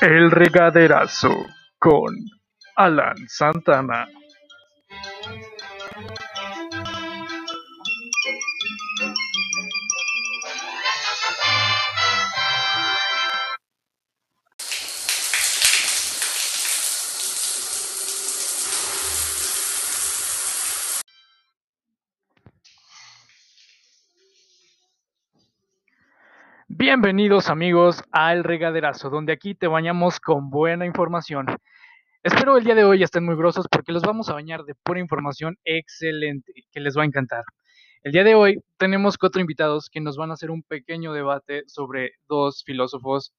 El regaderazo con Alan Santana. Bienvenidos amigos al regaderazo, donde aquí te bañamos con buena información. Espero el día de hoy estén muy grosos porque los vamos a bañar de pura información excelente que les va a encantar. El día de hoy tenemos cuatro invitados que nos van a hacer un pequeño debate sobre dos filósofos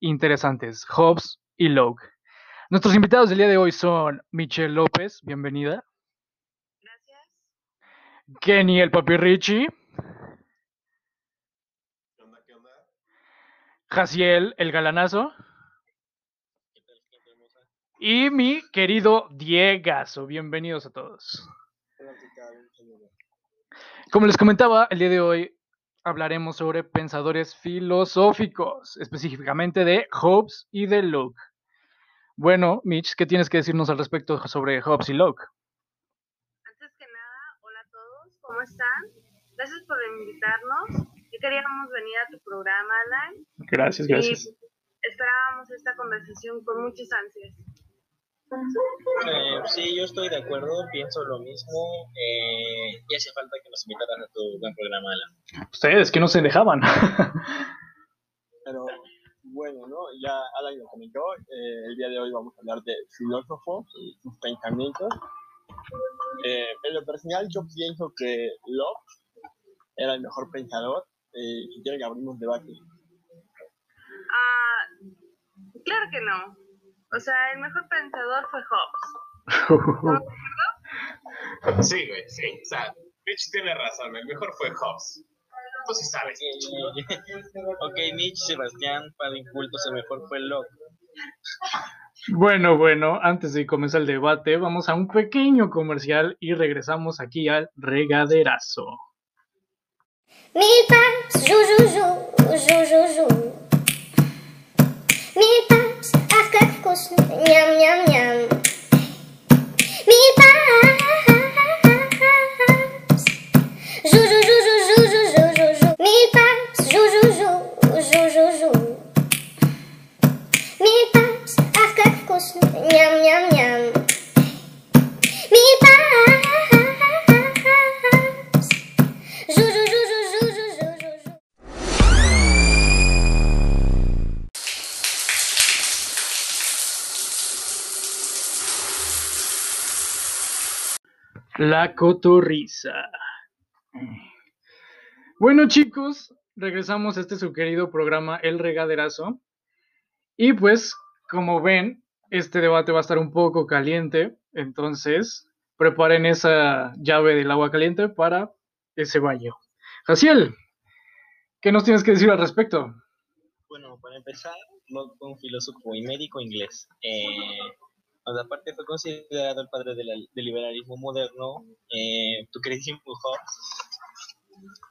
interesantes, Hobbes y Locke. Nuestros invitados del día de hoy son Michelle López, bienvenida. Gracias. Kenny el Papi Richie. ¿Qué onda? ¿Qué onda? Jaciel el Galanazo. Y mi querido Diegazo. Bienvenidos a todos. Como les comentaba, el día de hoy hablaremos sobre pensadores filosóficos, específicamente de Hobbes y de Locke. Bueno, Mitch, ¿qué tienes que decirnos al respecto sobre Hobbes y Locke? Antes que nada, hola a todos, ¿cómo están? Gracias por invitarnos. Queríamos venir a tu programa, Alan. Gracias, gracias. Y esperábamos esta conversación con muchas ansias. Eh, sí, yo estoy de acuerdo, pienso lo mismo. Eh, y hace falta que nos invitaran a tu buen programa, Alan. Ustedes que no se dejaban. Pero bueno, ¿no? Ya Alan lo comentó, eh, el día de hoy vamos a hablar de filósofos y sus pensamientos. Eh, en lo personal yo pienso que Locke era el mejor pensador eh, y quiero que abrimos un debate. Ah, claro que no. O sea, el mejor pensador fue Hobbes. Sí, güey, sí. O sea, Rich tiene razón. El mejor fue Hobbes. Tú sí sabes. ok, Mitch, Sebastián, para incultos, el mejor fue Locke. Bueno, bueno, antes de comenzar el debate, vamos a un pequeño comercial y regresamos aquí al regaderazo. Мита, жу-жу-жу, жу-жу-жу. Митапс, ах, как вкусно, ням-ням-ням. Митапс, жу-жу-жу-жу-жу-жу-жу-жу. Митапс, жу-жу-жу, жу-жу-жу. Митапс, ах, как вкусно, ням-ням-ням. La cotorriza. Bueno, chicos, regresamos a este su querido programa El Regaderazo. Y pues, como ven, este debate va a estar un poco caliente. Entonces, preparen esa llave del agua caliente para ese baño. Jaciel, ¿qué nos tienes que decir al respecto? Bueno, para empezar, fue un filósofo y médico inglés. Eh, aparte fue considerado el padre de la- del liberalismo moderno, eh, tu queridísimo Hobbes,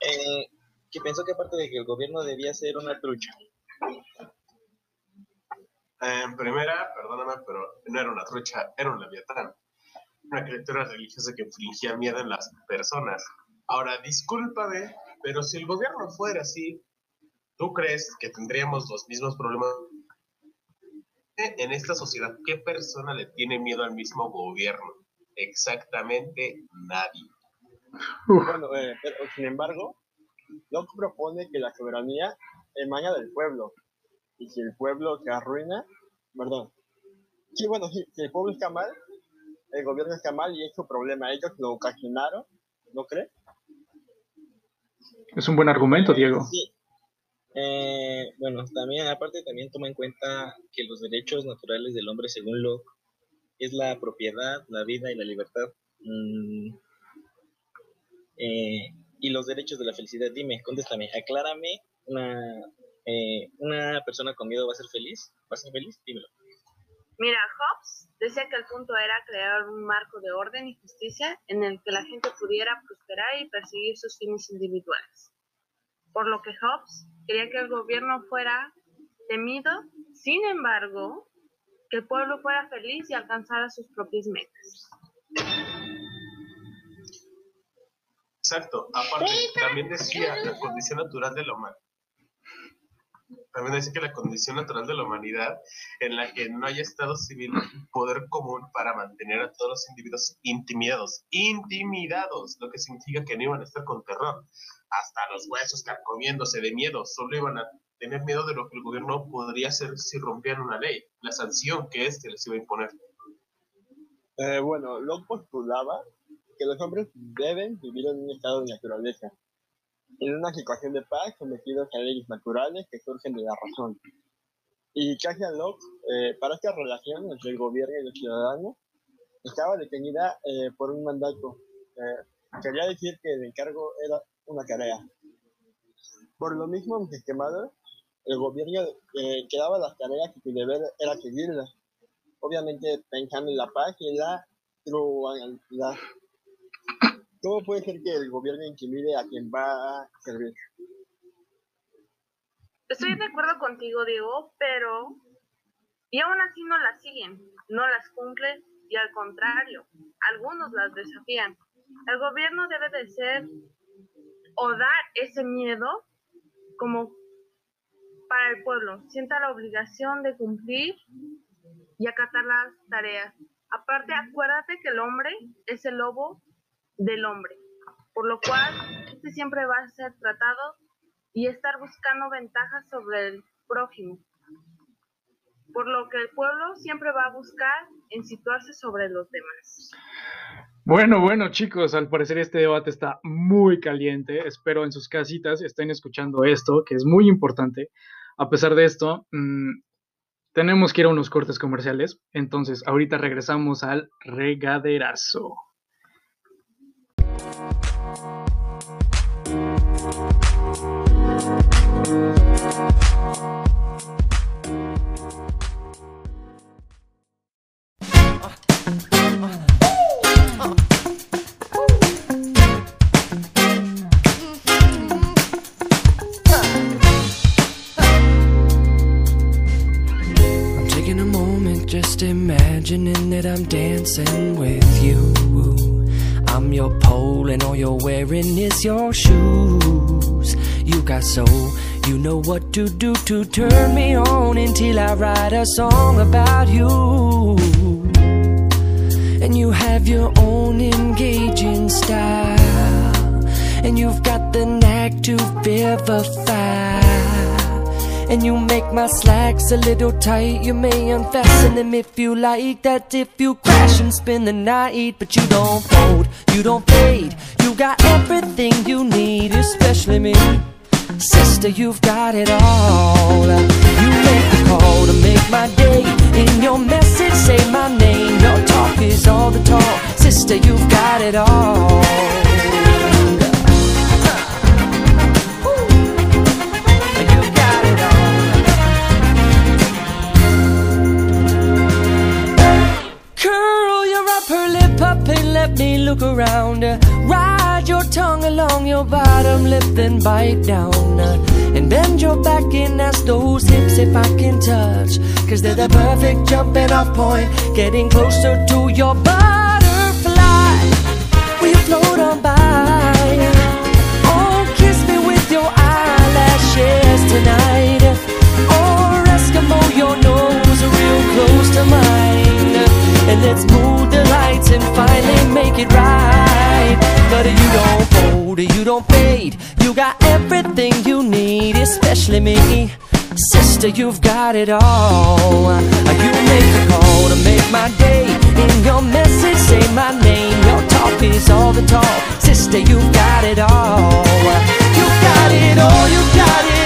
eh, que pensó que aparte de que el gobierno debía ser una trucha. En primera, perdóname, pero no era una trucha, era un leviatán. Una criatura religiosa que infligía miedo en las personas. Ahora, discúlpame, pero si el gobierno fuera así, ¿tú crees que tendríamos los mismos problemas? En esta sociedad, ¿qué persona le tiene miedo al mismo gobierno? Exactamente nadie. Bueno, eh, pero sin embargo, Locke propone que la soberanía emana del pueblo y si el pueblo se arruina, perdón, sí, bueno, sí, si el pueblo está mal, el gobierno está mal y es su problema. Ellos lo ocasionaron, ¿no crees? es un buen argumento, Diego. Sí. Eh, bueno, también, aparte, también toma en cuenta que los derechos naturales del hombre, según Locke, es la propiedad, la vida y la libertad. Mm, eh, y los derechos de la felicidad. Dime, contéstame, aclárame, una, eh, ¿una persona con miedo va a ser feliz? ¿Va a ser feliz? Dímelo. Mira, Hobbes decía que el punto era crear un marco de orden y justicia en el que la gente pudiera prosperar y perseguir sus fines individuales. Por lo que Hobbes quería que el gobierno fuera temido, sin embargo, que el pueblo fuera feliz y alcanzara sus propias metas. Exacto. Aparte, también decía la condición natural de la humanidad. También decía que la condición natural de la humanidad en la que no haya Estado civil poder común para mantener a todos los individuos intimidados. Intimidados, lo que significa que no iban a estar con terror. Hasta los huesos carcomiéndose de miedo. Solo iban a tener miedo de lo que el gobierno podría hacer si rompían una ley. La sanción que éste les iba a imponer. Eh, bueno, Locke postulaba que los hombres deben vivir en un estado de naturaleza, en una situación de paz sometidos a leyes naturales que surgen de la razón. Y Casia Locke, eh, para esta relación entre el gobierno y los ciudadanos, estaba detenida eh, por un mandato. Eh, quería decir que el encargo era una tarea. Por lo mismo, esquemados, el gobierno eh, quedaba las tareas y su deber era seguirlas. Obviamente pensando en la paz y en la pluralidad. ¿Cómo puede ser que el gobierno intimide a quien va a servir? Estoy de acuerdo contigo, Diego, pero y aún así no las siguen, no las cumplen y al contrario, algunos las desafían. El gobierno debe de ser o dar ese miedo como para el pueblo, sienta la obligación de cumplir y acatar las tareas. Aparte, acuérdate que el hombre es el lobo del hombre, por lo cual este siempre va a ser tratado y estar buscando ventajas sobre el prójimo. Por lo que el pueblo siempre va a buscar en situarse sobre los demás. Bueno, bueno, chicos, al parecer este debate está muy caliente. Espero en sus casitas estén escuchando esto, que es muy importante. A pesar de esto, mmm, tenemos que ir a unos cortes comerciales. Entonces, ahorita regresamos al regaderazo. Just imagining that I'm dancing with you. I'm your pole and all you're wearing is your shoes. You got you know what to do to turn me on until I write a song about you. And you have your own engaging style, and you've got the knack to vivify. And you make my slacks a little tight. You may unfasten them if you like. That if you crash and spend the night. But you don't fold, you don't fade. You got everything you need, especially me. Sister, you've got it all. You make the call to make my day. In your message, say my name. Your talk is all the talk. Sister, you've got it all. Lip, then bite down. And bend your back and ask those hips if I can touch. Cause they're the perfect jumping off point, getting closer to your butterfly. You float on by? Oh, kiss me with your eyelashes tonight. Or Eskimo, your nose real close to mine. And let's move the lights and finally make it right. But you don't fold, you don't fade. You got everything you need, especially me. Sister, you've got it all. You make the call to make my day. In your message, say my name. Your talk is all the talk. Sister, you've got it all. You got it all, you got it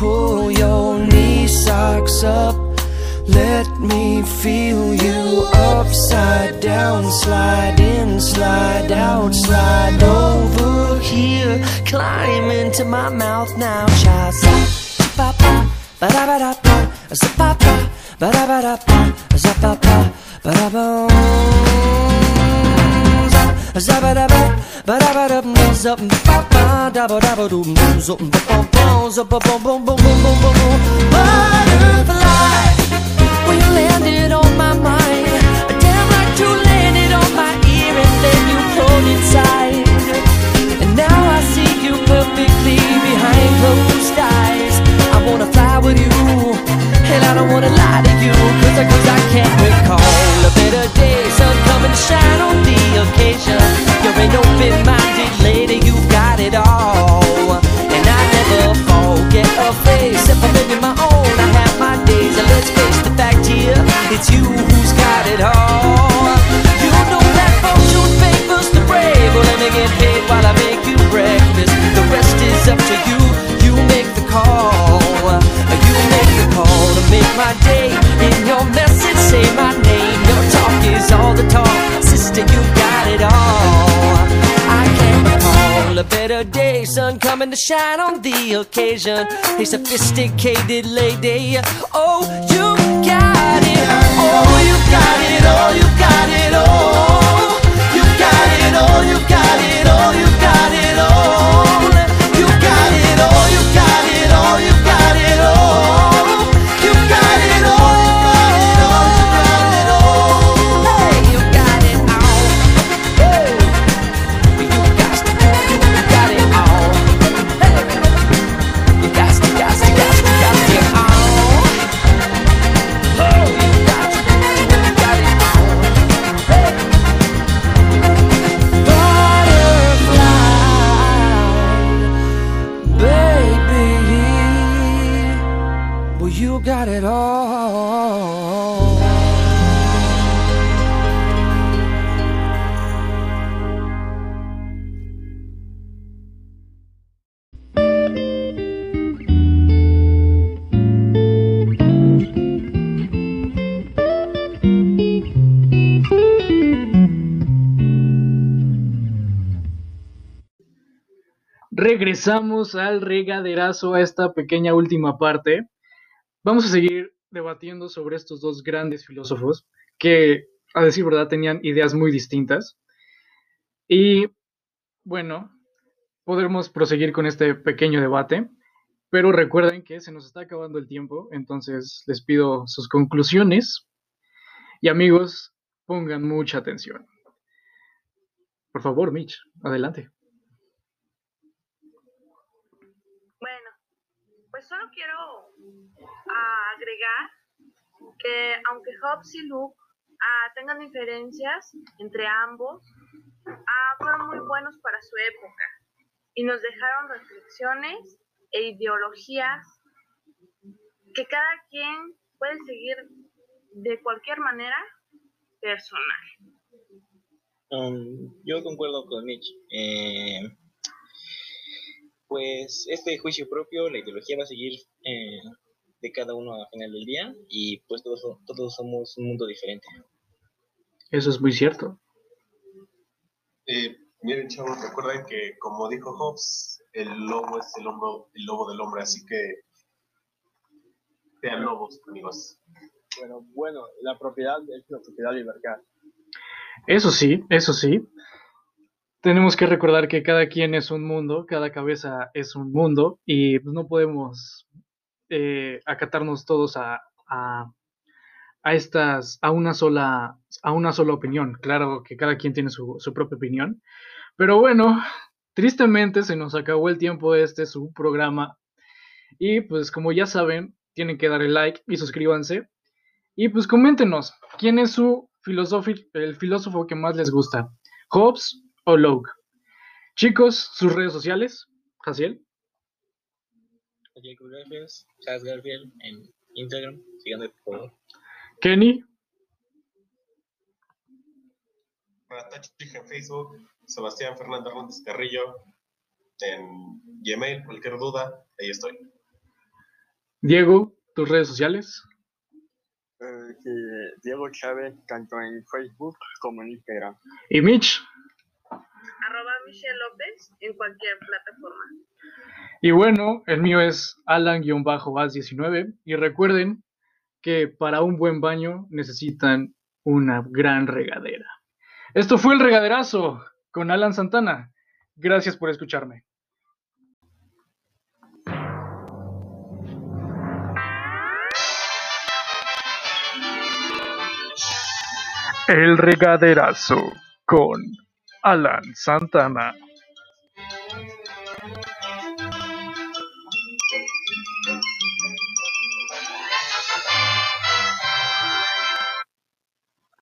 pull your knee socks up. Let me feel you upside down, slide in, slide out, slide over here. Climb into my mouth now, child. Ba ba ba da ba da ba, ba ba ba da ba da ba, when you landed on my mind, damn landed on my ear and then you pulled inside. And now I see you perfectly behind closed eyes. I wanna fly with you, and I don't wanna lie to you, cause I, can't recall a better day. Shine on the occasion. You're an open-minded day. Sun coming to shine on the occasion. A sophisticated lady. Oh, you got it. Oh, you got it. Oh, you got it. Oh, you got it. Oh, you got it. Regresamos al regaderazo a esta pequeña última parte. Vamos a seguir debatiendo sobre estos dos grandes filósofos que, a decir verdad, tenían ideas muy distintas. Y bueno, podremos proseguir con este pequeño debate, pero recuerden que se nos está acabando el tiempo, entonces les pido sus conclusiones. Y amigos, pongan mucha atención. Por favor, Mitch, adelante. Bueno, pues solo quiero ah, agregar que aunque Hobbes y Luke ah, tengan diferencias entre ambos, ah, fueron muy buenos para su época y nos dejaron reflexiones e ideologías que cada quien puede seguir de cualquier manera personal. Um, yo concuerdo con Mitch. Eh, pues este juicio propio, la ideología va a seguir eh, de cada uno al final del día y pues todos, todos somos un mundo diferente. Eso es muy cierto. Eh, miren, chavos, recuerden que, como dijo Hobbes, el lobo es el, hombro, el lobo del hombre, así que sean lobos, amigos. Bueno, bueno, la propiedad es la propiedad libertad. Eso sí, eso sí. Tenemos que recordar que cada quien es un mundo, cada cabeza es un mundo y pues, no podemos eh, acatarnos todos a, a, estas, a una sola, a una sola opinión. Claro que cada quien tiene su, su propia opinión, pero bueno, tristemente se nos acabó el tiempo de este su programa. Y pues como ya saben, tienen que darle like y suscríbanse. Y pues coméntenos quién es su filósofo, el filósofo que más les gusta, Hobbes o. Chicos, sus redes sociales, Jaciel. Jacob Garfield, Chas Garfield en Instagram, síganme por favor. Kenny, en Facebook, Sebastián Fernández Hernández Carrillo en Gmail, cualquier duda, ahí estoy. Diego, tus redes sociales. Eh, Diego Chávez, tanto en Facebook como en Instagram. ¿Y Mitch? Michelle López en cualquier plataforma. Y bueno, el mío es Alan-As19. Y recuerden que para un buen baño necesitan una gran regadera. Esto fue el regaderazo con Alan Santana. Gracias por escucharme. El regaderazo con Alan Santana.